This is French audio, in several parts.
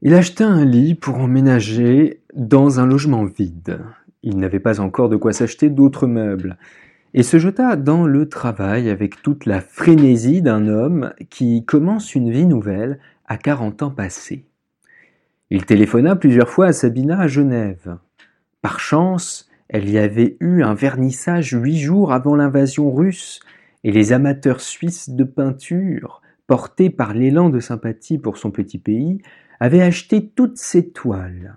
Il acheta un lit pour emménager dans un logement vide. Il n'avait pas encore de quoi s'acheter d'autres meubles et se jeta dans le travail avec toute la frénésie d'un homme qui commence une vie nouvelle à quarante ans passés. Il téléphona plusieurs fois à Sabina à Genève. Par chance, elle y avait eu un vernissage huit jours avant l'invasion russe, et les amateurs suisses de peinture, portés par l'élan de sympathie pour son petit pays, avaient acheté toutes ses toiles.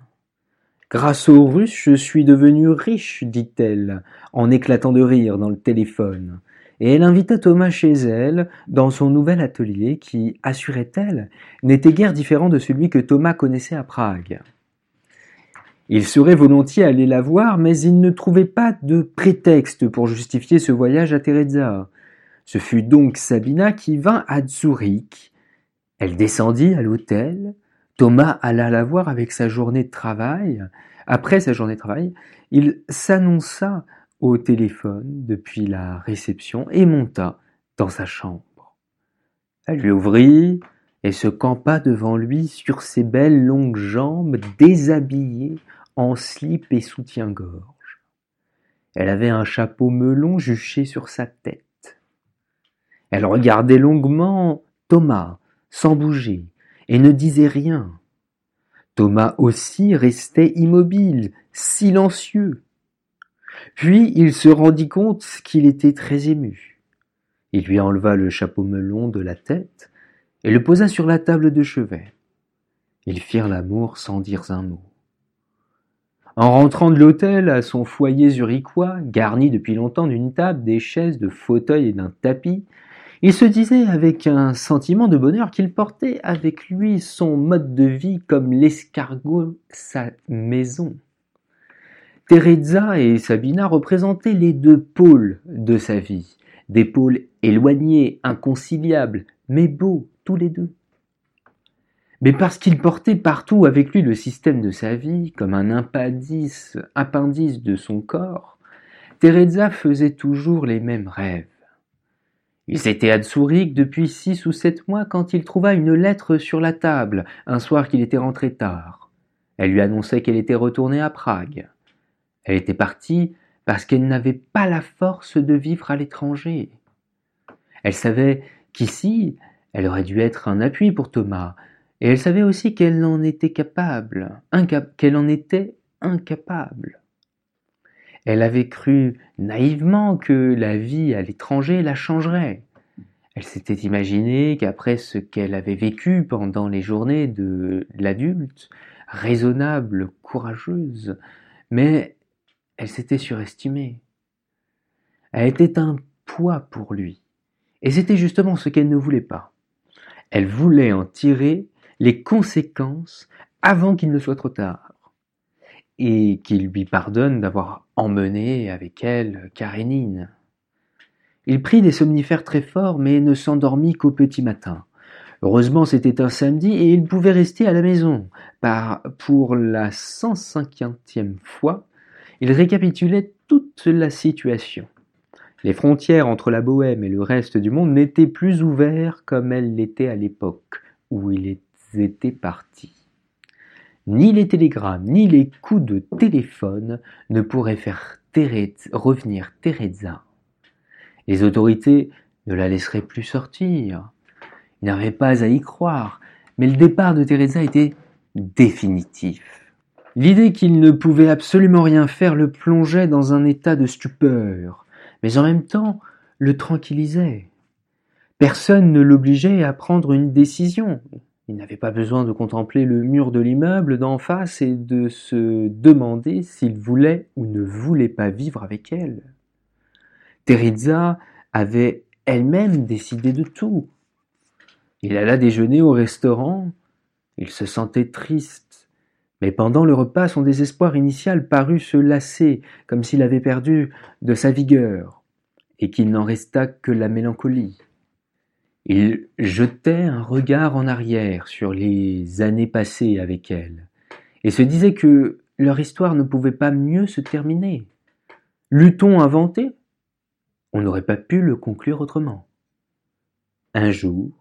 Grâce aux Russes, je suis devenue riche, dit-elle, en éclatant de rire dans le téléphone. Et elle invita Thomas chez elle, dans son nouvel atelier, qui, assurait-elle, n'était guère différent de celui que Thomas connaissait à Prague. Il serait volontiers allé la voir, mais il ne trouvait pas de prétexte pour justifier ce voyage à Teresa. Ce fut donc Sabina qui vint à Zurich. Elle descendit à l'hôtel, Thomas alla la voir avec sa journée de travail. Après sa journée de travail, il s'annonça au téléphone depuis la réception et monta dans sa chambre. Elle lui ouvrit et se campa devant lui sur ses belles longues jambes déshabillées en slip et soutien-gorge. Elle avait un chapeau melon juché sur sa tête. Elle regardait longuement Thomas, sans bouger, et ne disait rien. Thomas aussi restait immobile, silencieux. Puis il se rendit compte qu'il était très ému. Il lui enleva le chapeau melon de la tête et le posa sur la table de chevet. Ils firent l'amour sans dire un mot. En rentrant de l'hôtel à son foyer zurichois, garni depuis longtemps d'une table, des chaises, de fauteuils et d'un tapis, il se disait avec un sentiment de bonheur qu'il portait avec lui son mode de vie comme l'escargot sa maison. Teresa et Sabina représentaient les deux pôles de sa vie, des pôles éloignés, inconciliables, mais beaux tous les deux. Mais parce qu'il portait partout avec lui le système de sa vie, comme un appendice, appendice de son corps, Teresa faisait toujours les mêmes rêves. Il s'était à Zurich depuis six ou sept mois quand il trouva une lettre sur la table, un soir qu'il était rentré tard. Elle lui annonçait qu'elle était retournée à Prague. Elle était partie parce qu'elle n'avait pas la force de vivre à l'étranger. Elle savait qu'ici, elle aurait dû être un appui pour Thomas, et elle savait aussi qu'elle en était capable, qu'elle en était incapable. Elle avait cru naïvement que la vie à l'étranger la changerait. Elle s'était imaginé qu'après ce qu'elle avait vécu pendant les journées de l'adulte, raisonnable, courageuse, mais elle s'était surestimée. Elle était un poids pour lui, et c'était justement ce qu'elle ne voulait pas. Elle voulait en tirer les conséquences avant qu'il ne soit trop tard et qu'il lui pardonne d'avoir emmené avec elle Karénine. Il prit des somnifères très forts, mais ne s'endormit qu'au petit matin. Heureusement, c'était un samedi et il pouvait rester à la maison. Par, pour la cent cinquantième fois, il récapitulait toute la situation. Les frontières entre la Bohème et le reste du monde n'étaient plus ouvertes comme elles l'étaient à l'époque où il était parti. Ni les télégrammes, ni les coups de téléphone ne pourraient faire revenir Teresa. Les autorités ne la laisseraient plus sortir. Il n'avait pas à y croire, mais le départ de Teresa était définitif. L'idée qu'il ne pouvait absolument rien faire le plongeait dans un état de stupeur, mais en même temps le tranquillisait. Personne ne l'obligeait à prendre une décision. Il n'avait pas besoin de contempler le mur de l'immeuble d'en face et de se demander s'il voulait ou ne voulait pas vivre avec elle. Teresa avait elle-même décidé de tout. Il alla déjeuner au restaurant. Il se sentait triste. Mais pendant le repas, son désespoir initial parut se lasser, comme s'il avait perdu de sa vigueur, et qu'il n'en resta que la mélancolie. Il jetait un regard en arrière sur les années passées avec elle, et se disait que leur histoire ne pouvait pas mieux se terminer. L'eût-on inventé? On n'aurait pas pu le conclure autrement. Un jour,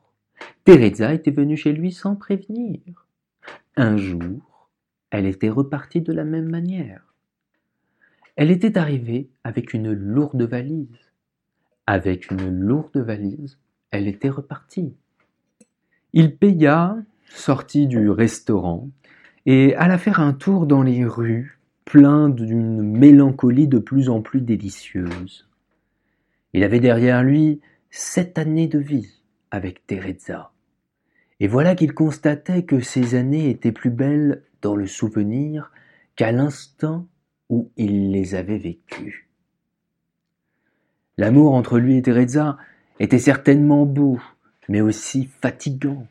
Teresa était venue chez lui sans prévenir. Un jour, elle était repartie de la même manière. Elle était arrivée avec une lourde valise. Avec une lourde valise, elle était repartie. Il paya, sortit du restaurant, et alla faire un tour dans les rues, plein d'une mélancolie de plus en plus délicieuse. Il avait derrière lui sept années de vie avec Teresa. Et voilà qu'il constatait que ces années étaient plus belles dans le souvenir qu'à l'instant où il les avait vécues. L'amour entre lui et Teresa était certainement beau, mais aussi fatigant.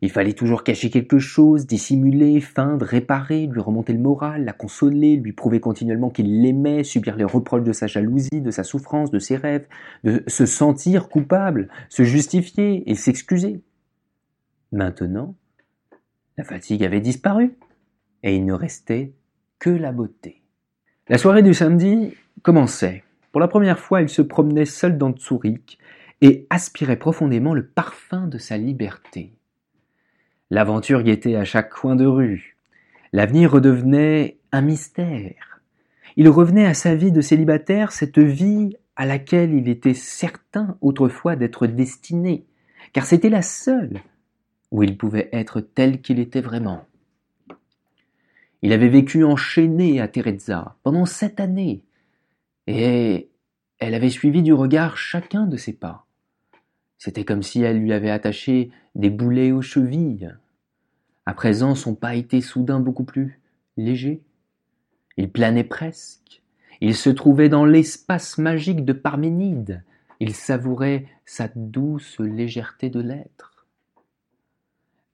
Il fallait toujours cacher quelque chose, dissimuler, feindre, réparer, lui remonter le moral, la consoler, lui prouver continuellement qu'il l'aimait, subir les reproches de sa jalousie, de sa souffrance, de ses rêves, de se sentir coupable, se justifier et s'excuser. Maintenant, la fatigue avait disparu et il ne restait que la beauté. La soirée du samedi commençait. Pour la première fois, il se promenait seul dans Tsourik et aspirait profondément le parfum de sa liberté. L'aventure guettait à chaque coin de rue. L'avenir redevenait un mystère. Il revenait à sa vie de célibataire, cette vie à laquelle il était certain autrefois d'être destiné, car c'était la seule où il pouvait être tel qu'il était vraiment. Il avait vécu enchaîné à Teresa pendant sept années, et elle avait suivi du regard chacun de ses pas. C'était comme si elle lui avait attaché des boulets aux chevilles. À présent, son pas était soudain beaucoup plus léger. Il planait presque. Il se trouvait dans l'espace magique de Parménide. Il savourait sa douce légèreté de l'être.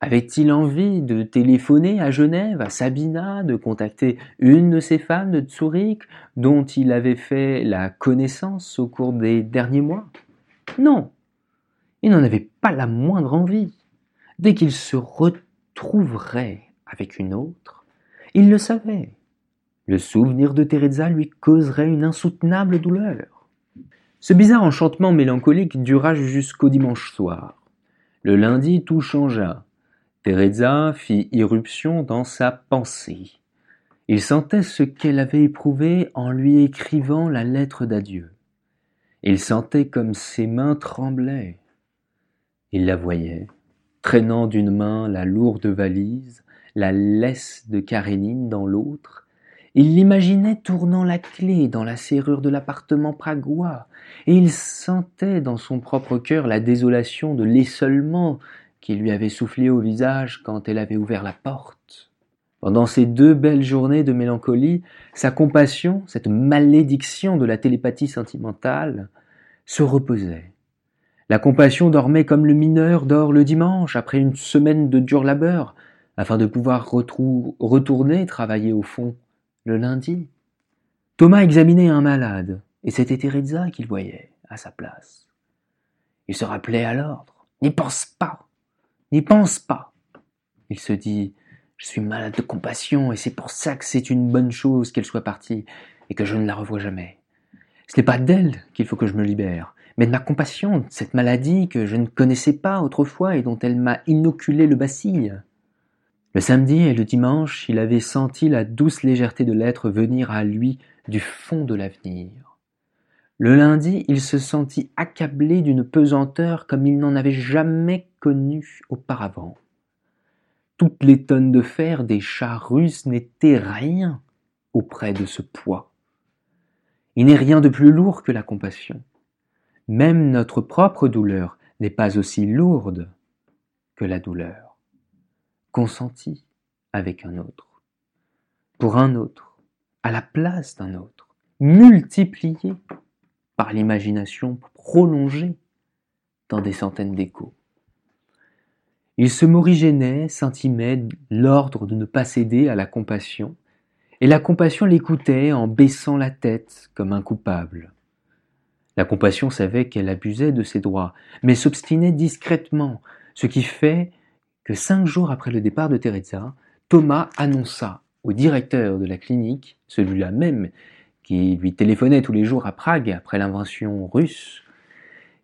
Avait-il envie de téléphoner à Genève, à Sabina, de contacter une de ces femmes de Zurich dont il avait fait la connaissance au cours des derniers mois? Non, il n'en avait pas la moindre envie. Dès qu'il se trouverait avec une autre, il le savait. Le souvenir de Teresa lui causerait une insoutenable douleur. Ce bizarre enchantement mélancolique dura jusqu'au dimanche soir. Le lundi, tout changea. Teresa fit irruption dans sa pensée. Il sentait ce qu'elle avait éprouvé en lui écrivant la lettre d'adieu. Il sentait comme ses mains tremblaient. Il la voyait, traînant d'une main la lourde valise, la laisse de Karénine dans l'autre, il l'imaginait tournant la clé dans la serrure de l'appartement pragois, et il sentait dans son propre cœur la désolation de l'essolement qui lui avait soufflé au visage quand elle avait ouvert la porte. Pendant ces deux belles journées de mélancolie, sa compassion, cette malédiction de la télépathie sentimentale, se reposait. La compassion dormait comme le mineur dort le dimanche après une semaine de dur labeur, afin de pouvoir retourner travailler au fond le lundi. Thomas examinait un malade, et c'était Teresa qu'il voyait à sa place. Il se rappelait à l'ordre. N'y pense pas, n'y pense pas. Il se dit, je suis malade de compassion, et c'est pour ça que c'est une bonne chose qu'elle soit partie, et que je ne la revois jamais. Ce n'est pas d'elle qu'il faut que je me libère, mais de ma compassion, de cette maladie que je ne connaissais pas autrefois et dont elle m'a inoculé le bacille. Le samedi et le dimanche, il avait senti la douce légèreté de l'être venir à lui du fond de l'avenir. Le lundi, il se sentit accablé d'une pesanteur comme il n'en avait jamais connue auparavant. Toutes les tonnes de fer des chars russes n'étaient rien auprès de ce poids. Il n'est rien de plus lourd que la compassion. Même notre propre douleur n'est pas aussi lourde que la douleur, consentie avec un autre, pour un autre, à la place d'un autre, multipliée l'imagination prolongée dans des centaines d'échos. Il se morigénait, s'intimait l'ordre de ne pas céder à la compassion, et la compassion l'écoutait en baissant la tête comme un coupable. La compassion savait qu'elle abusait de ses droits, mais s'obstinait discrètement, ce qui fait que cinq jours après le départ de Teresa, Thomas annonça au directeur de la clinique, celui-là même qui lui téléphonait tous les jours à Prague après l'invention russe,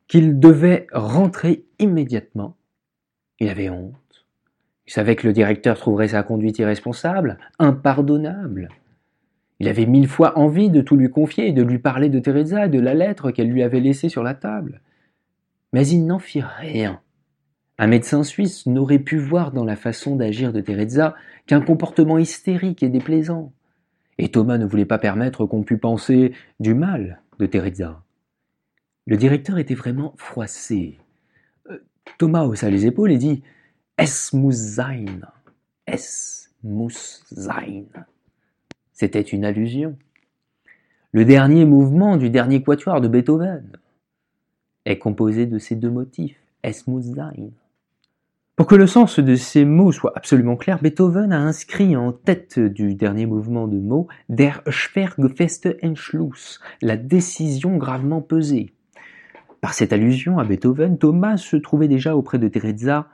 qu'il devait rentrer immédiatement. Il avait honte, Il savait que le directeur trouverait sa conduite irresponsable, impardonnable. Il avait mille fois envie de tout lui confier et de lui parler de Teresa et de la lettre qu'elle lui avait laissée sur la table. Mais il n'en fit rien. Un médecin suisse n'aurait pu voir dans la façon d'agir de Teresa qu'un comportement hystérique et déplaisant. Et Thomas ne voulait pas permettre qu'on pût penser du mal de Teresa. Le directeur était vraiment froissé. Euh, Thomas haussa les épaules et dit Es muss sein. Es muss sein. C'était une allusion. Le dernier mouvement du dernier quatuor de Beethoven est composé de ces deux motifs, Es muss sein. Pour que le sens de ces mots soit absolument clair, Beethoven a inscrit en tête du dernier mouvement de mots Der schwergefeste Entschluss, la décision gravement pesée. Par cette allusion à Beethoven, Thomas se trouvait déjà auprès de Teresa,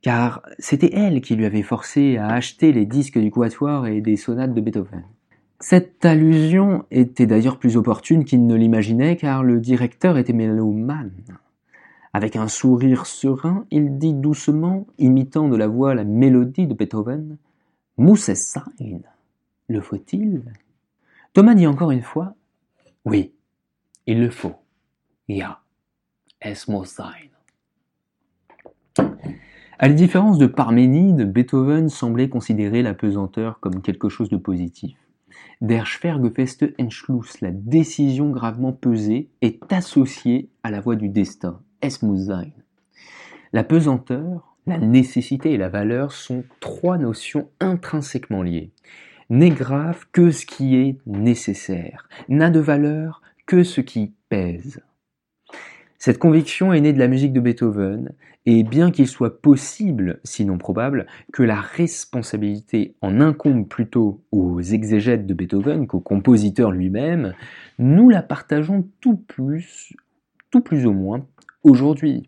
car c'était elle qui lui avait forcé à acheter les disques du quatuor et des sonates de Beethoven. Cette allusion était d'ailleurs plus opportune qu'il ne l'imaginait, car le directeur était mélomane. Avec un sourire serein, il dit doucement, imitant de la voix la mélodie de Beethoven, Muss es sein? Le faut-il? Thomas dit encore une fois, Oui, il le faut. Ja, es muss sein. À la différence de Parménide, Beethoven semblait considérer la pesanteur comme quelque chose de positif. Der schwergefeste Entschluss, la décision gravement pesée, est associée à la voix du destin, La pesanteur, la nécessité et la valeur sont trois notions intrinsèquement liées. N'est grave que ce qui est nécessaire, n'a de valeur que ce qui pèse. Cette conviction est née de la musique de Beethoven, et bien qu'il soit possible, sinon probable, que la responsabilité en incombe plutôt aux exégètes de Beethoven qu'au compositeur lui-même, nous la partageons tout plus, tout plus ou moins aujourd'hui.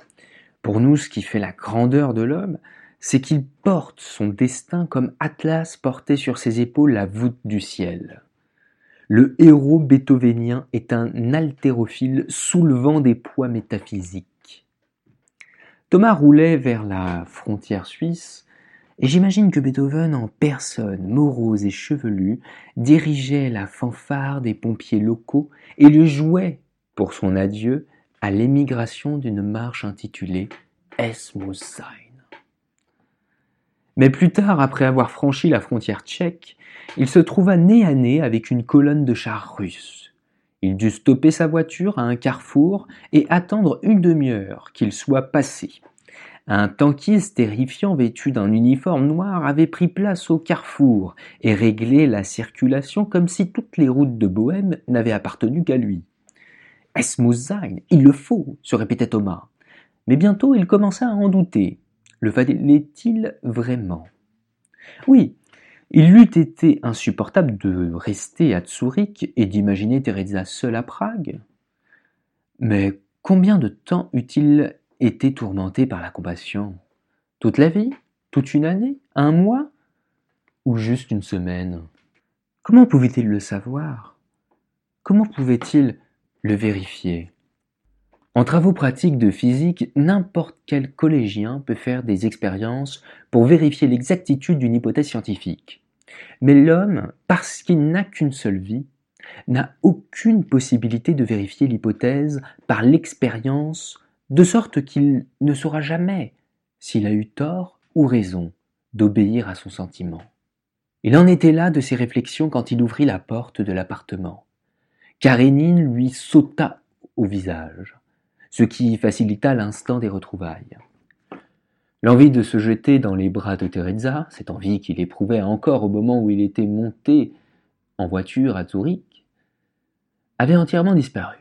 Pour nous, ce qui fait la grandeur de l'homme, c'est qu'il porte son destin comme Atlas portait sur ses épaules la voûte du ciel. Le héros beethovenien est un haltérophile soulevant des poids métaphysiques. Thomas roulait vers la frontière suisse, et j'imagine que Beethoven en personne, morose et chevelu, dirigeait la fanfare des pompiers locaux et le jouait, pour son adieu, à l'émigration d'une marche intitulée Es muss sein. Mais plus tard, après avoir franchi la frontière tchèque, il se trouva nez à nez avec une colonne de chars russes. Il dut stopper sa voiture à un carrefour et attendre une demi-heure qu'il soit passé. Un tankiste terrifiant vêtu d'un uniforme noir avait pris place au carrefour et réglé la circulation comme si toutes les routes de Bohême n'avaient appartenu qu'à lui. Il le faut, se répétait Thomas. Mais bientôt il commença à en douter. Le fallait-il vraiment? Oui, il eût été insupportable de rester à Zurich et d'imaginer Teresa seule à Prague. Mais combien de temps eût-il été tourmenté par la compassion? Toute la vie? Toute une année? Un mois? Ou juste une semaine? Comment pouvait-il le savoir? Comment pouvait-il le vérifier. En travaux pratiques de physique, n'importe quel collégien peut faire des expériences pour vérifier l'exactitude d'une hypothèse scientifique. Mais l'homme, parce qu'il n'a qu'une seule vie, n'a aucune possibilité de vérifier l'hypothèse par l'expérience, de sorte qu'il ne saura jamais s'il a eu tort ou raison d'obéir à son sentiment. Il en était là de ses réflexions quand il ouvrit la porte de l'appartement. Karénine lui sauta au visage, ce qui facilita l'instant des retrouvailles. L'envie de se jeter dans les bras de Teresa, cette envie qu'il éprouvait encore au moment où il était monté en voiture à Zurich, avait entièrement disparu.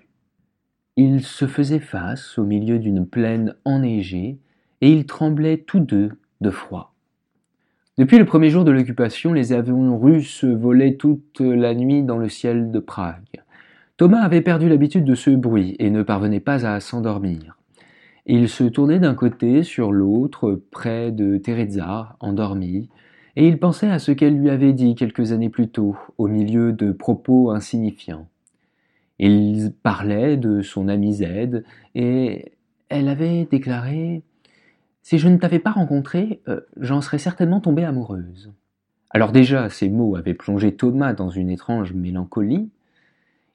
Il se faisait face au milieu d'une plaine enneigée et ils tremblaient tous deux de froid. Depuis le premier jour de l'occupation, les avions russes volaient toute la nuit dans le ciel de Prague. Thomas avait perdu l'habitude de ce bruit et ne parvenait pas à s'endormir. Il se tournait d'un côté sur l'autre, près de Teresa, endormie, et il pensait à ce qu'elle lui avait dit quelques années plus tôt, au milieu de propos insignifiants. Il parlait de son ami Z, et elle avait déclaré Si je ne t'avais pas rencontré, euh, j'en serais certainement tombée amoureuse. Alors déjà, ces mots avaient plongé Thomas dans une étrange mélancolie.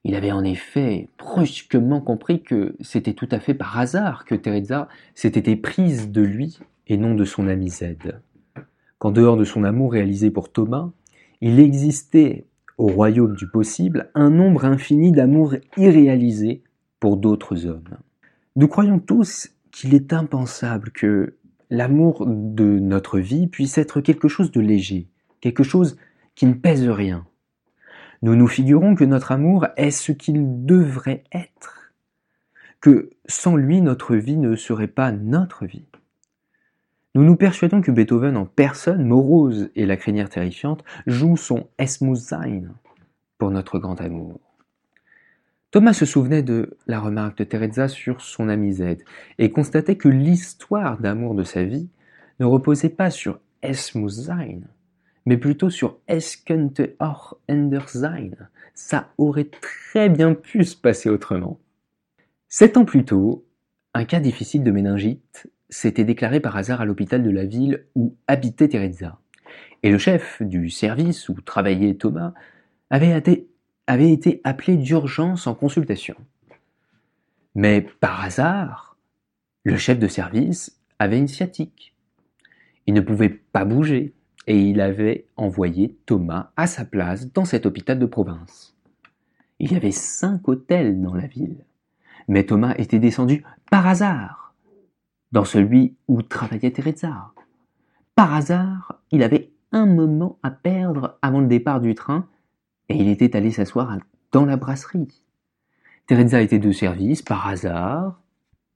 Il avait en effet brusquement compris que c'était tout à fait par hasard que Teresa s'était éprise de lui et non de son ami Z. Qu'en dehors de son amour réalisé pour Thomas, il existait au royaume du possible un nombre infini d'amours irréalisés pour d'autres hommes. Nous croyons tous qu'il est impensable que l'amour de notre vie puisse être quelque chose de léger, quelque chose qui ne pèse rien. Nous nous figurons que notre amour est ce qu'il devrait être, que sans lui notre vie ne serait pas notre vie. Nous nous persuadons que Beethoven en personne, morose et la crinière terrifiante, joue son Es muss pour notre grand amour. Thomas se souvenait de la remarque de Teresa sur son ami Z et constatait que l'histoire d'amour de sa vie ne reposait pas sur Es muss mais plutôt sur Es könnte auch sein. Ça aurait très bien pu se passer autrement. Sept ans plus tôt, un cas difficile de méningite s'était déclaré par hasard à l'hôpital de la ville où habitait Teresa. Et le chef du service où travaillait Thomas avait été, avait été appelé d'urgence en consultation. Mais par hasard, le chef de service avait une sciatique. Il ne pouvait pas bouger et il avait envoyé Thomas à sa place dans cet hôpital de province. Il y avait cinq hôtels dans la ville, mais Thomas était descendu par hasard dans celui où travaillait Teresa. Par hasard, il avait un moment à perdre avant le départ du train et il était allé s'asseoir dans la brasserie. Teresa était de service par hasard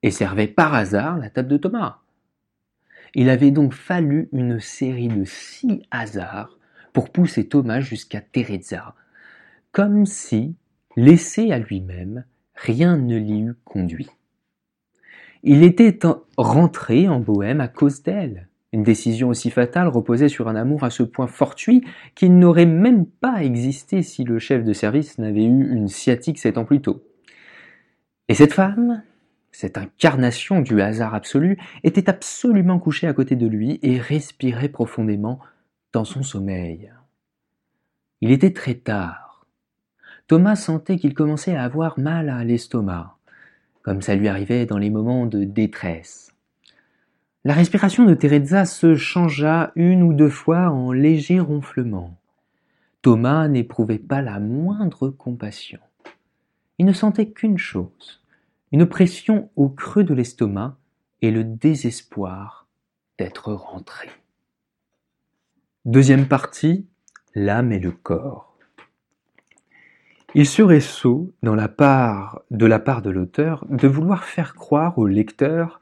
et servait par hasard la table de Thomas. Il avait donc fallu une série de six hasards pour pousser Thomas jusqu'à Teresa, comme si, laissé à lui-même, rien ne l'y eût conduit. Il était rentré en Bohême à cause d'elle. Une décision aussi fatale reposait sur un amour à ce point fortuit qu'il n'aurait même pas existé si le chef de service n'avait eu une sciatique sept ans plus tôt. Et cette femme, cette incarnation du hasard absolu, était absolument couchée à côté de lui et respirait profondément dans son sommeil. Il était très tard. Thomas sentait qu'il commençait à avoir mal à l'estomac comme ça lui arrivait dans les moments de détresse. La respiration de Teresa se changea une ou deux fois en léger ronflement. Thomas n'éprouvait pas la moindre compassion. Il ne sentait qu'une chose, une pression au creux de l'estomac et le désespoir d'être rentré. Deuxième partie, l'âme et le corps. Il serait sot, dans la part, de la part de l'auteur, de vouloir faire croire au lecteur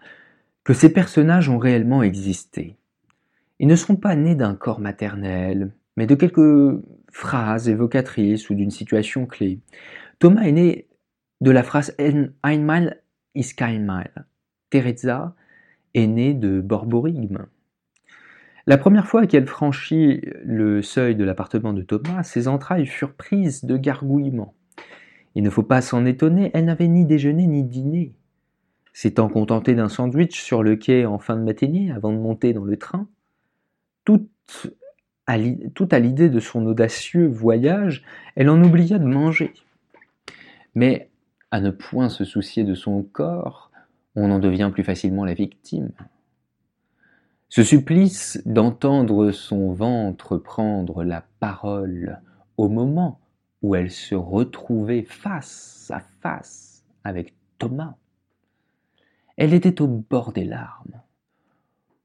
que ces personnages ont réellement existé. Ils ne sont pas nés d'un corps maternel, mais de quelques phrases évocatrices ou d'une situation clé. Thomas est né de la phrase Einmal ist kein Mal. Teresa est née de Borborigme. La première fois qu'elle franchit le seuil de l'appartement de Thomas, ses entrailles furent prises de gargouillements. Il ne faut pas s'en étonner, elle n'avait ni déjeuné ni dîné. S'étant contentée d'un sandwich sur le quai en fin de matinée avant de monter dans le train, toute à l'idée de son audacieux voyage, elle en oublia de manger. Mais à ne point se soucier de son corps, on en devient plus facilement la victime. Ce supplice d'entendre son ventre prendre la parole au moment où elle se retrouvait face à face avec Thomas. Elle était au bord des larmes.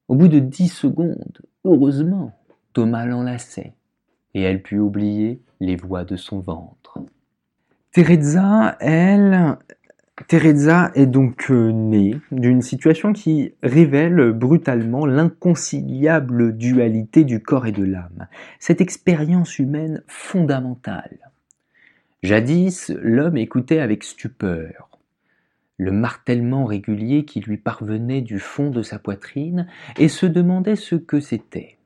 Au bout de dix secondes, heureusement, Thomas l'enlaçait, et elle put oublier les voix de son ventre. Teresa, elle, Teresa est donc euh, née d'une situation qui révèle brutalement l'inconciliable dualité du corps et de l'âme, cette expérience humaine fondamentale. Jadis, l'homme écoutait avec stupeur le martèlement régulier qui lui parvenait du fond de sa poitrine et se demandait ce que c'était.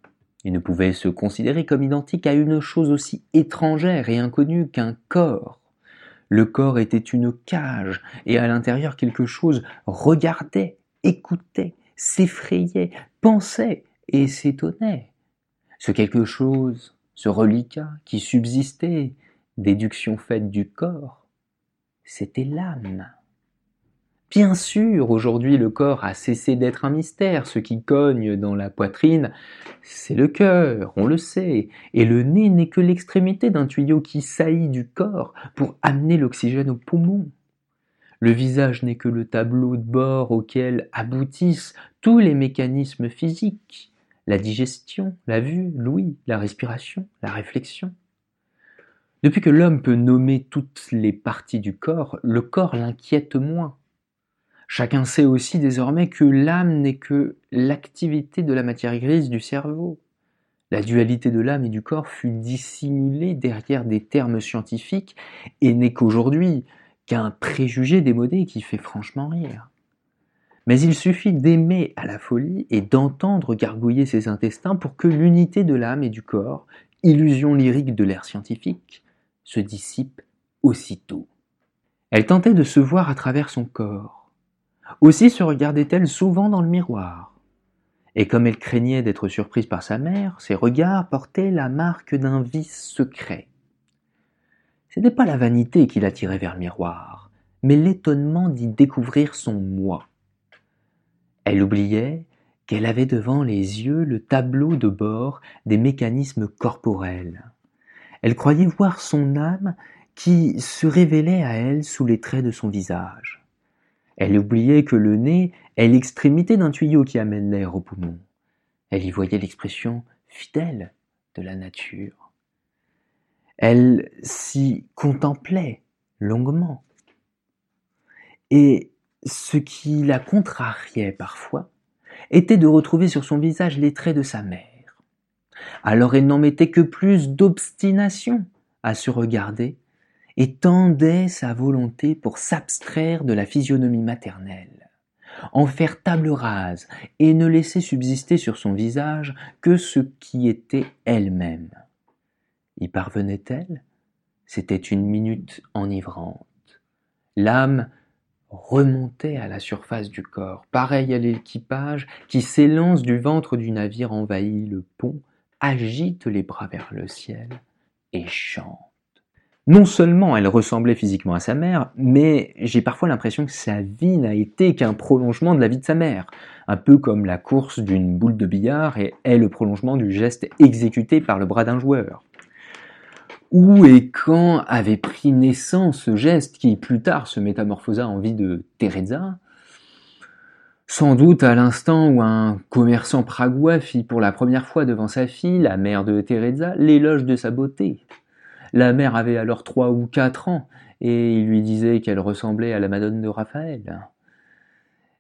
Il ne pouvait se considérer comme identique à une chose aussi étrangère et inconnue qu'un corps. Le corps était une cage, et à l'intérieur quelque chose regardait, écoutait, s'effrayait, pensait et s'étonnait. Ce quelque chose, ce reliquat qui subsistait, déduction faite du corps, c'était l'âme. Bien sûr, aujourd'hui le corps a cessé d'être un mystère, ce qui cogne dans la poitrine, c'est le cœur, on le sait, et le nez n'est que l'extrémité d'un tuyau qui saillit du corps pour amener l'oxygène aux poumons. Le visage n'est que le tableau de bord auquel aboutissent tous les mécanismes physiques, la digestion, la vue, l'ouïe, la respiration, la réflexion. Depuis que l'homme peut nommer toutes les parties du corps, le corps l'inquiète moins. Chacun sait aussi désormais que l'âme n'est que l'activité de la matière grise du cerveau. La dualité de l'âme et du corps fut dissimulée derrière des termes scientifiques et n'est qu'aujourd'hui qu'un préjugé démodé qui fait franchement rire. Mais il suffit d'aimer à la folie et d'entendre gargouiller ses intestins pour que l'unité de l'âme et du corps, illusion lyrique de l'ère scientifique, se dissipe aussitôt. Elle tentait de se voir à travers son corps. Aussi se regardait-elle souvent dans le miroir. Et comme elle craignait d'être surprise par sa mère, ses regards portaient la marque d'un vice secret. Ce n'était pas la vanité qui l'attirait vers le miroir, mais l'étonnement d'y découvrir son moi. Elle oubliait qu'elle avait devant les yeux le tableau de bord des mécanismes corporels. Elle croyait voir son âme qui se révélait à elle sous les traits de son visage. Elle oubliait que le nez est l'extrémité d'un tuyau qui amène l'air au poumon. Elle y voyait l'expression fidèle de la nature. Elle s'y contemplait longuement. Et ce qui la contrariait parfois était de retrouver sur son visage les traits de sa mère. Alors elle n'en mettait que plus d'obstination à se regarder et tendait sa volonté pour s'abstraire de la physionomie maternelle, en faire table rase et ne laisser subsister sur son visage que ce qui était elle-même. Y parvenait-elle? C'était une minute enivrante. L'âme remontait à la surface du corps, pareil à l'équipage qui s'élance du ventre du navire envahit le pont, agite les bras vers le ciel et chante. Non seulement elle ressemblait physiquement à sa mère, mais j'ai parfois l'impression que sa vie n'a été qu'un prolongement de la vie de sa mère, un peu comme la course d'une boule de billard est le prolongement du geste exécuté par le bras d'un joueur. Où et quand avait pris naissance ce geste qui plus tard se métamorphosa en vie de Teresa? Sans doute à l'instant où un commerçant pragois fit pour la première fois devant sa fille, la mère de Teresa, l'éloge de sa beauté. La mère avait alors trois ou quatre ans, et il lui disait qu'elle ressemblait à la Madone de Raphaël.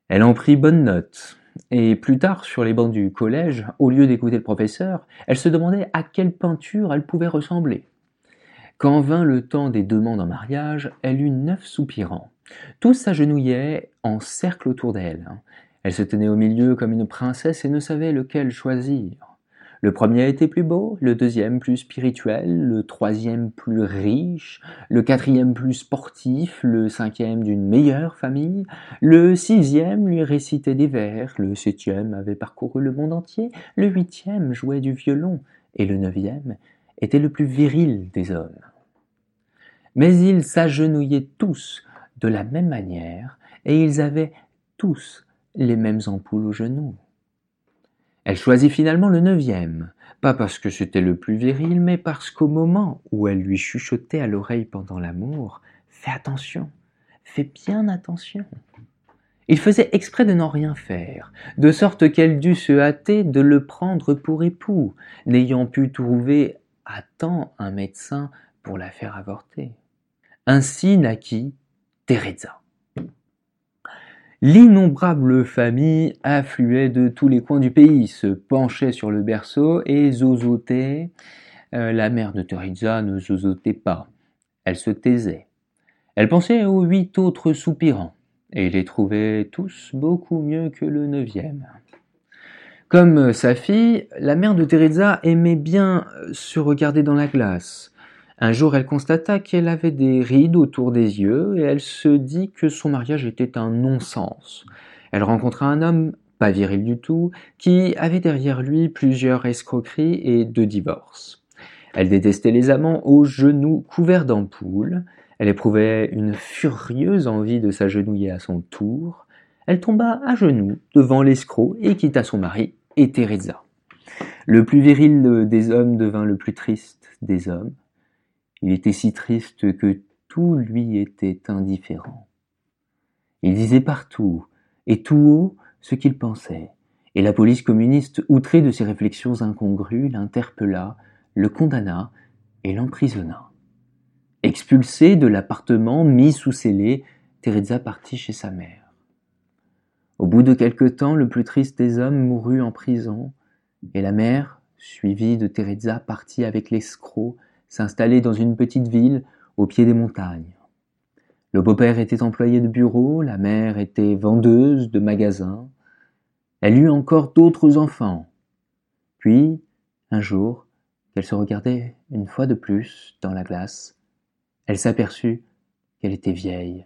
Elle en prit bonne note, et plus tard, sur les bancs du collège, au lieu d'écouter le professeur, elle se demandait à quelle peinture elle pouvait ressembler. Quand vint le temps des demandes en mariage, elle eut neuf soupirants. Tous s'agenouillaient en cercle autour d'elle. Elle se tenait au milieu comme une princesse et ne savait lequel choisir. Le premier était plus beau, le deuxième plus spirituel, le troisième plus riche, le quatrième plus sportif, le cinquième d'une meilleure famille, le sixième lui récitait des vers, le septième avait parcouru le monde entier, le huitième jouait du violon, et le neuvième était le plus viril des hommes. Mais ils s'agenouillaient tous de la même manière et ils avaient tous les mêmes ampoules aux genoux. Elle choisit finalement le neuvième, pas parce que c'était le plus viril, mais parce qu'au moment où elle lui chuchotait à l'oreille pendant l'amour, fais attention, fais bien attention. Il faisait exprès de n'en rien faire, de sorte qu'elle dut se hâter de le prendre pour époux, n'ayant pu trouver attend un médecin pour la faire avorter. Ainsi naquit Teresa. L'innombrable famille affluait de tous les coins du pays, se penchait sur le berceau et zozotait. Euh, la mère de Teresa ne zozotait pas, elle se taisait. Elle pensait aux huit autres soupirants, et les trouvait tous beaucoup mieux que le neuvième. Comme sa fille, la mère de Teresa aimait bien se regarder dans la glace. Un jour, elle constata qu'elle avait des rides autour des yeux et elle se dit que son mariage était un non-sens. Elle rencontra un homme pas viril du tout, qui avait derrière lui plusieurs escroqueries et deux divorces. Elle détestait les amants aux genoux couverts d'ampoules, elle éprouvait une furieuse envie de s'agenouiller à son tour, elle tomba à genoux devant l'escroc et quitta son mari et Teresa. Le plus viril des hommes devint le plus triste des hommes. Il était si triste que tout lui était indifférent. Il disait partout et tout haut ce qu'il pensait, et la police communiste, outrée de ses réflexions incongrues, l'interpella, le condamna et l'emprisonna. Expulsée de l'appartement, mis sous scellé, Teresa partit chez sa mère. Au bout de quelque temps, le plus triste des hommes mourut en prison, et la mère, suivie de Teresa, partit avec l'escroc s'installer dans une petite ville au pied des montagnes. Le beau-père était employé de bureau, la mère était vendeuse de magasins. Elle eut encore d'autres enfants. Puis, un jour, qu'elle se regardait une fois de plus dans la glace, elle s'aperçut qu'elle était vieille.